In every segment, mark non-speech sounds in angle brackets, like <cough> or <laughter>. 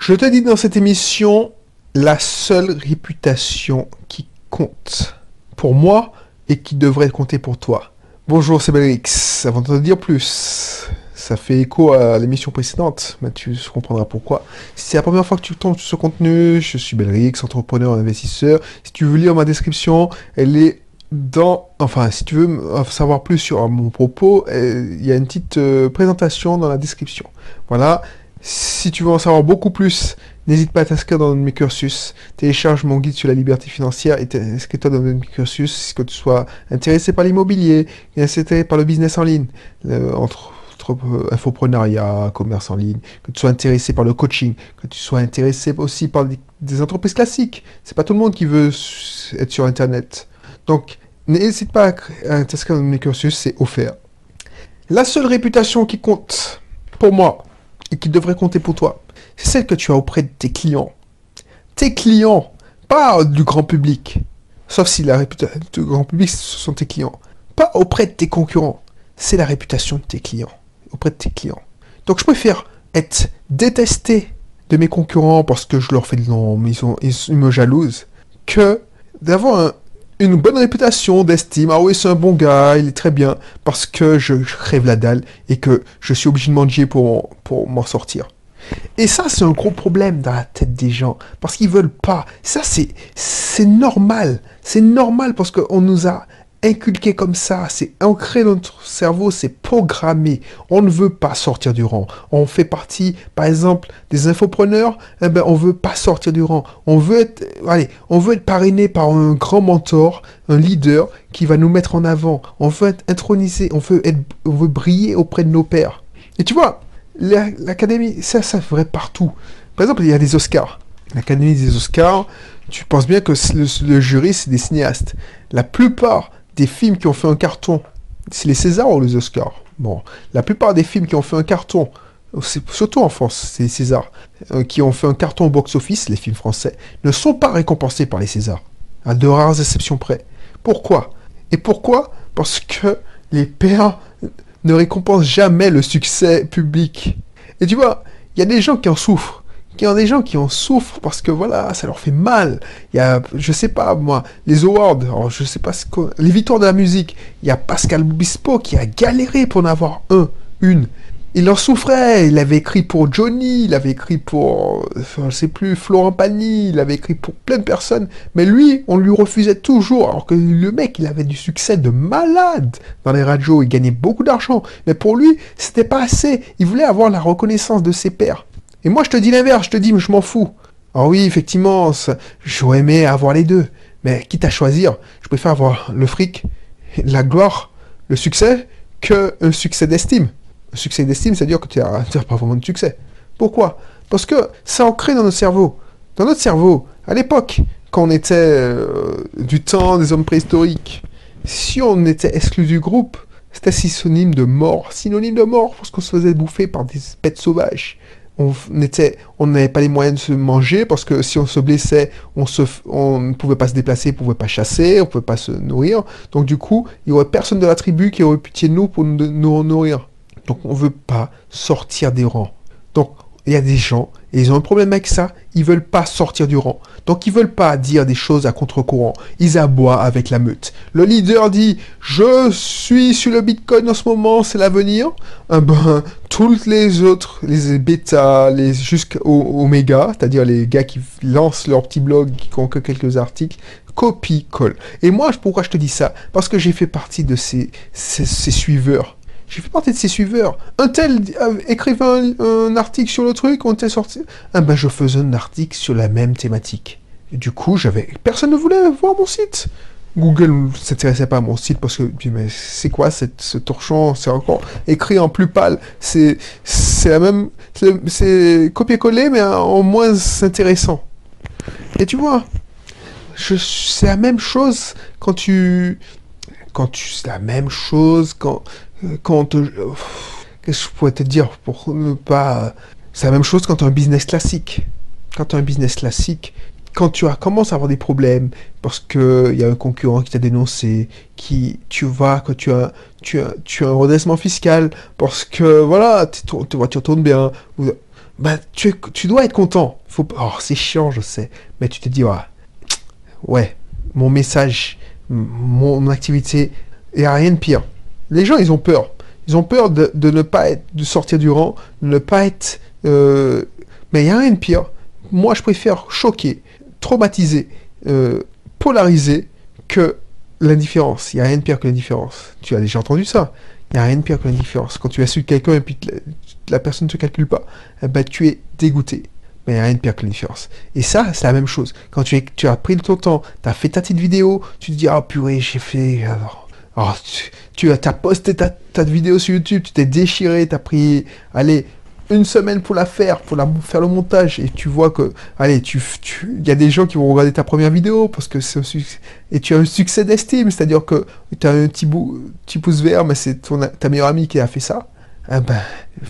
Je te dis dans cette émission, la seule réputation qui compte pour moi et qui devrait compter pour toi. Bonjour, c'est Belrix. Avant de te dire plus, ça fait écho à l'émission précédente, mais tu comprendras pourquoi. C'est la première fois que tu tombes sur ce contenu, je suis Belrix, entrepreneur investisseur. Si tu veux lire ma description, elle est dans... Enfin, si tu veux savoir plus sur mon propos, euh, il y a une petite euh, présentation dans la description. Voilà. Si tu veux en savoir beaucoup plus, n'hésite pas à t'inscrire dans mes cursus. Télécharge mon guide sur la liberté financière et inscris-toi dans mes cursus, que tu sois intéressé par l'immobilier, intéressé par le business en ligne, euh, commerce en ligne, que tu sois intéressé par le coaching, que tu sois intéressé aussi par des, entreprises classiques. C'est pas tout le monde qui veut être sur Internet. Donc, n'hésite pas à t'inscrire dans mes cursus, c'est offert. La seule réputation qui compte pour moi, et qui devrait compter pour toi, c'est celle que tu as auprès de tes clients. Tes clients, pas du grand public. Sauf si la réputation du grand public, ce sont tes clients. Pas auprès de tes concurrents. C'est la réputation de tes clients. Auprès de tes clients. Donc je préfère être détesté de mes concurrents parce que je leur fais de l'ombre, ils, ils, me jalousent, que d'avoir une bonne réputation d'estime. Ah oui, c'est un bon gars, il est très bien, parce que je, rêve la dalle et que je suis obligé de manger pour, pour m'en sortir. Et ça, c'est un gros problème dans la tête des gens, parce qu'ils veulent pas. Ça, c'est, c'est normal. C'est normal parce qu'on nous a inculqué comme ça, c'est ancré dans notre cerveau, c'est programmé. On ne veut pas sortir du rang. On fait partie, par exemple, des infopreneurs, eh ben, on veut pas sortir du rang. On veut être, allez, on veut être parrainé par un grand mentor, un leader qui va nous mettre en avant. On veut être intronisé, on veut être, on veut briller auprès de nos pères. Et tu vois, l'académie, ça, ça vrai partout. Par exemple, il y a des Oscars. L'académie des Oscars, tu penses bien que le jury, c'est des cinéastes. La plupart des films qui ont fait un carton, c'est les Césars ou les Oscars? Bon, la plupart des films qui ont fait un carton, surtout en France, c'est les Césars, euh, qui ont fait un carton au box-office, les films français, ne sont pas récompensés par les Césars. À de rares exceptions près. Pourquoi? Et pourquoi? Parce que les pères ne récompensent jamais le succès public. Et tu vois, il y a des gens qui en souffrent. Il y a des gens qui en souffrent parce que voilà, ça leur fait mal. Il y a, je sais pas moi, les awards, je sais pas ce les victoires de la musique. Il y a Pascal Obispo qui a galéré pour en avoir un, une. Il en souffrait. Il avait écrit pour Johnny, il avait écrit pour, enfin, je sais plus, Florent Pagny, il avait écrit pour plein de personnes. Mais lui, on lui refusait toujours. Alors que le mec, il avait du succès de malade dans les radios. Il gagnait beaucoup d'argent. Mais pour lui, c'était pas assez. Il voulait avoir la reconnaissance de ses pairs. Et moi, je te dis l'inverse, je te dis, mais je m'en fous. Alors oui, effectivement, j'aurais aimé avoir les deux. Mais quitte à choisir, je préfère avoir le fric, la gloire, le succès, que un succès d'estime. Un succès d'estime, c'est-à-dire que tu n'as pas vraiment de succès. Pourquoi? Parce que c'est ancré dans notre cerveau. Dans notre cerveau, à l'époque, quand on était euh, du temps des hommes préhistoriques, si on était exclu du groupe, c'était synonyme de mort. Synonyme de mort parce qu'on se faisait bouffer par des bêtes sauvages on n'avait pas les moyens de se manger parce que si on se blessait, on ne pouvait pas se déplacer, on pouvait pas chasser, on pouvait pas se nourrir. Donc du coup, il n'y aurait personne de la tribu qui aurait pitié de nous pour nous, nous nourrir. Donc on veut pas sortir des rangs. Donc il y a des gens, et ils ont un problème avec ça, ils veulent pas sortir du rang. Donc ils veulent pas dire des choses à contre-courant. Ils aboient avec la meute. Le leader dit Je suis sur le Bitcoin en ce moment, c'est l'avenir. Eh ben, tous les autres, les bêta, les jusqu'au méga, c'est-à-dire les gars qui lancent leur petit blog, qui ont que quelques articles, copie-colle. Et moi, pourquoi je te dis ça? Parce que j'ai fait partie de ces suiveurs j'ai fait partie de ses suiveurs. Un tel écrivait un, article sur le truc, on était sorti. Ah ben, je faisais un article sur la même thématique. Du coup, j'avais. Personne ne voulait voir mon site. Google ne s'intéressait pas à mon site parce que, mais c'est quoi ce torchon? C'est encore écrit en plus pâle. C'est, c'est la même, c'est copier-coller, mais en moins intéressant. Et tu vois, c'est la même chose quand tu, quand tu, c'est la même chose quand, quand... Euh, qu'est-ce que je pourrais te dire pour ne pas... C'est la même chose quand tu as un business classique. Quand tu as un business classique, quand tu as, commences à avoir des problèmes parce qu'il y a un concurrent qui t'a dénoncé, qui tu vois que tu as, tu as, tu as un redressement fiscal parce que voilà, ta voiture tourne bien, bah, tu, tu dois être content. Faut, oh, c'est chiant, je sais. Mais tu te dis, ouais, ouais mon message, mon activité, il n'y a rien de pire. Les gens, ils ont peur. Ils ont peur de, ne pas être, de sortir du rang, de ne pas être... Euh, mais il n'y a rien de pire. Moi, je préfère choquer, traumatiser, euh, polariser que l'indifférence. Il n'y a rien de pire que l'indifférence. Tu as déjà entendu ça. Il n'y a rien de pire que l'indifférence. Quand tu insultes quelqu'un et puis la, personne ne te calcule pas, eh ben, tu es dégoûté. Mais il n'y a rien de pire que l'indifférence. Et ça, c'est la même chose. Quand tu, as pris ton temps, tu as fait ta petite vidéo, tu te dis, ah purée, j'ai fait... Alors, tu, as, as, posté ta, ta, vidéo sur YouTube, tu t'es déchiré, tu as pris, allez, une semaine pour la faire, pour la, faire le montage, et tu vois que, allez, tu, il y a des gens qui vont regarder ta première vidéo parce que c'est et tu as un succès d'estime, c'est-à-dire que tu as un petit, bout, petit pouce vert, mais c'est ta meilleure amie qui a fait ça. Eh ben,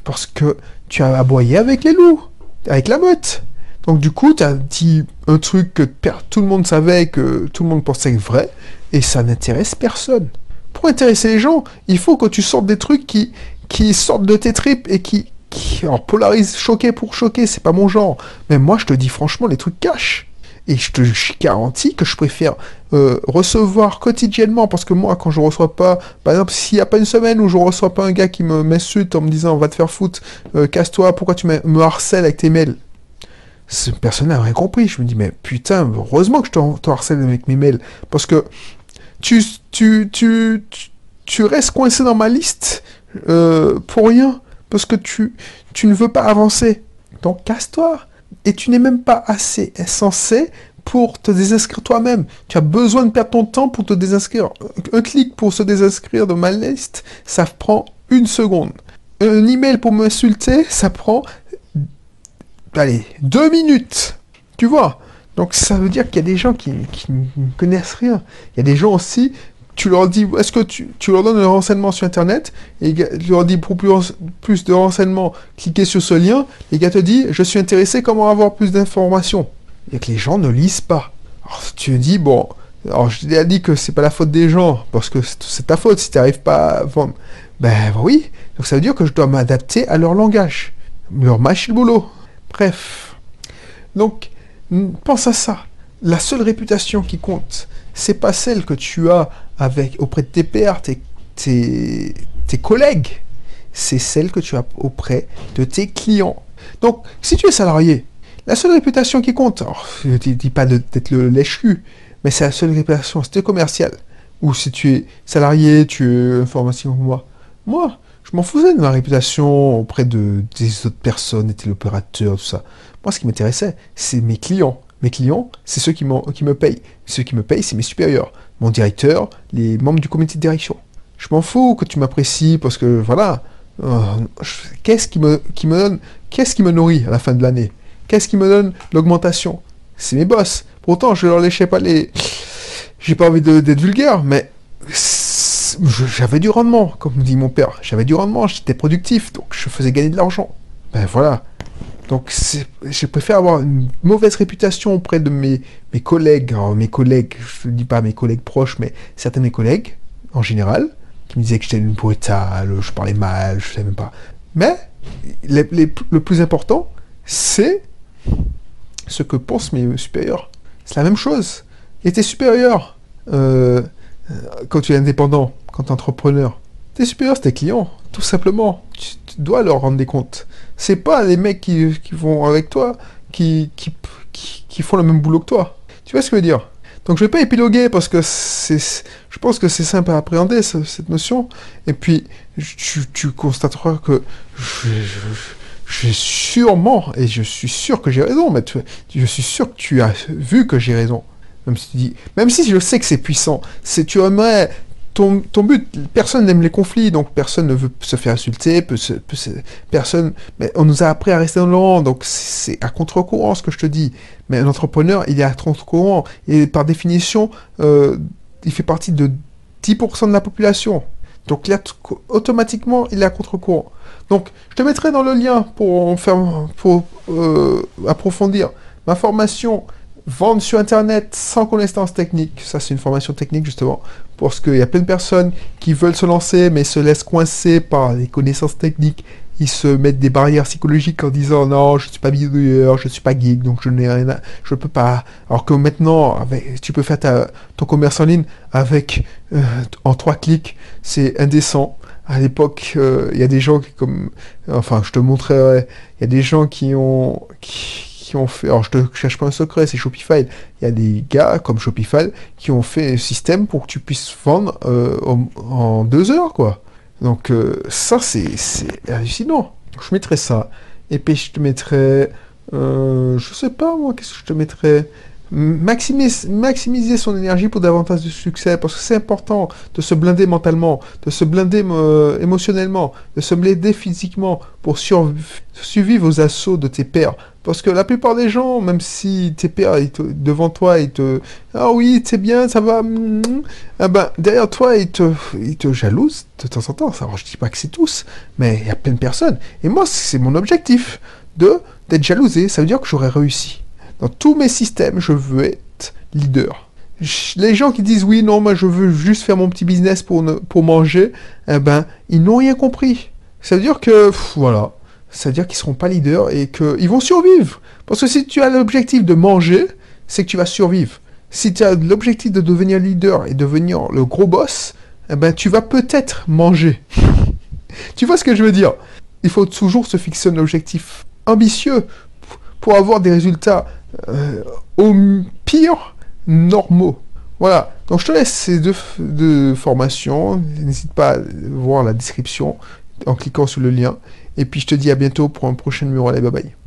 parce que tu as aboyé avec les loups, avec la meute. Donc du coup, tu as dit un truc que tout le monde savait, que tout le monde pensait vrai, et ça n'intéresse personne. Pour intéresser les gens, il faut que tu sortes des trucs qui, qui sortent de tes tripes et qui, qui polarise choqué pour choquer, c'est pas mon genre. Mais moi, je te dis franchement, les trucs cachent. Et je te garantis que je préfère euh, recevoir quotidiennement, parce que moi, quand je reçois pas, par exemple, s'il n'y a pas une semaine où je reçois pas un gars qui me m'insulte en me disant, va te faire foutre, euh, casse-toi, pourquoi tu me harcèles avec tes mails? Personne n'a rien compris. Je me dis, mais putain, heureusement que je te harcèle avec mes mails, parce que tu, restes coincé dans ma liste euh, pour rien parce que tu, ne veux pas avancer. Donc casse-toi. Et tu n'es même pas assez censé pour te désinscrire toi-même. Tu as besoin de perdre ton temps pour te désinscrire. Un clic pour se désinscrire de ma liste, ça prend une seconde. Un email pour m'insulter, ça prend, allez, deux minutes. Tu vois? Donc ça veut dire qu'il y a des gens qui, ne connaissent rien. Il y a des gens aussi tu leur dis, est-ce que tu, leur donnes un renseignement sur Internet, et tu leur dis pour plus, de renseignements, cliquez sur ce lien, les gars te disent, je suis intéressé, comment avoir plus d'informations Et que les gens ne lisent pas. Alors tu dis, bon, alors je t'ai dit que c'est pas la faute des gens, parce que c'est ta faute si tu n'arrives pas à vendre. Ben oui, donc ça veut dire que je dois m'adapter à leur langage, leur machine boulot. Bref. Donc, pense à ça. La seule réputation qui compte, c'est pas celle que tu as avec, auprès de tes pairs, tes, tes, collègues, c'est celle que tu as auprès de tes clients. Donc, si tu es salarié, la seule réputation qui compte, je ne dis pas d'être le lèche mais c'est la seule réputation, c'est commercial. Ou si tu es salarié, tu es information comme moi. Moi, je m'en foutais de ma réputation auprès de, des autres personnes, des téléopérateurs, tout ça. Moi, ce qui m'intéressait, c'est mes clients. Mes clients, c'est ceux qui, qui me payent. Ceux qui me payent, c'est mes supérieurs. Mon directeur, les membres du comité de direction. Je m'en fous que tu m'apprécies parce que, voilà, euh, qu'est-ce qui me, qui me donne, qu'est-ce qui me nourrit à la fin de l'année? Qu'est-ce qui me donne l'augmentation? C'est mes boss. Pourtant, je leur léchais pas les... J'ai pas envie d'être vulgaire, mais j'avais du rendement, comme dit mon père. J'avais du rendement, j'étais productif, donc je faisais gagner de l'argent. Ben voilà. Donc je préfère avoir une mauvaise réputation auprès de mes, collègues, mes collègues, je ne dis pas mes collègues proches, mais certains de mes collègues, en général, qui me disaient que j'étais une brutale, je parlais mal, je ne sais même pas. Mais le plus important, c'est ce que pensent mes supérieurs. C'est la même chose. Et tes supérieurs, euh, quand tu es indépendant, quand tu es entrepreneur, tes supérieurs, tes clients, tout simplement. Tu, dois leur rendre des comptes. C'est pas les mecs qui, vont avec toi qui, qui, qui, font le même boulot que toi. Tu vois ce que je veux dire? Donc je vais pas épiloguer parce que c'est, je pense que c'est simple à appréhender cette notion. Et puis tu, tu constateras que j'ai sûrement, et je suis sûr que j'ai raison, mais je suis sûr que tu as vu que j'ai raison. Même si, même si je sais que c'est puissant, c'est tu aimerais ton, but, personne n'aime les conflits, donc personne ne veut se faire insulter, peut personne, mais on nous a appris à rester dans le rang, donc c'est à contre-courant ce que je te dis. Mais un entrepreneur, il est à contre-courant, et par définition, euh, il fait partie de 10% de la population. Donc a, automatiquement, il est à contre-courant. Donc je te mettrai dans le lien pour euh, approfondir ma formation Vendre sur Internet sans connaissance technique, ça c'est une formation technique justement, parce qu'il y a plein de personnes qui veulent se lancer mais se laissent coincer par les connaissances techniques ils se mettent des barrières psychologiques en disant non, je suis pas leader, je suis pas geek, donc je n'ai rien, à... je peux pas. Alors que maintenant, tu peux faire ton commerce en ligne avec euh, en trois clics, c'est indécent. À l'époque, euh, il y a des gens qui comme, enfin, je te montrerai, il y a des gens qui ont qui, qui ont fait, alors je te cherche pas un secret, c'est Shopify. Il y a des gars comme Shopify qui ont fait un système pour que tu puisses vendre euh, en, deux heures, quoi. Donc euh, ça, c'est hallucinant. Je mettrais ça. Et puis je te mettrais, euh, je sais pas moi, qu'est-ce que je te mettrais? Maximiser, maximiser son énergie pour davantage de succès, parce que c'est important de se blinder mentalement, de se blinder euh, émotionnellement, de se blinder physiquement pour survivre aux assauts de tes pères. Parce que la plupart des gens, même si tes pères devant toi, ils te... Ah oui, c'est bien, ça va... Ah ben, derrière toi, ils te, ils te jalousent de temps en temps. Alors, je dis pas que c'est tous, mais il y a plein de personnes. Et moi, c'est mon objectif de d'être jalousé. Ça veut dire que j'aurais réussi. Dans tous mes systèmes, je veux être leader. Les gens qui disent oui, non, moi je veux juste faire mon petit business pour, pour manger, eh ben, ils n'ont rien compris. Ça veut dire que, voilà, ça veut dire qu'ils seront pas leaders et qu'ils vont survivre. Parce que si tu as l'objectif de manger, c'est que tu vas survivre. Si tu as l'objectif de devenir leader et devenir le gros boss, eh ben, tu vas peut-être manger. <laughs> tu vois ce que je veux dire? Il faut toujours se fixer un objectif ambitieux pour avoir des résultats euh, au pire normaux. Voilà, donc je te laisse ces deux, formations. N'hésite pas à voir la description en cliquant sur le lien. Et puis je te dis à bientôt pour un prochain numéro. Allez, bye bye.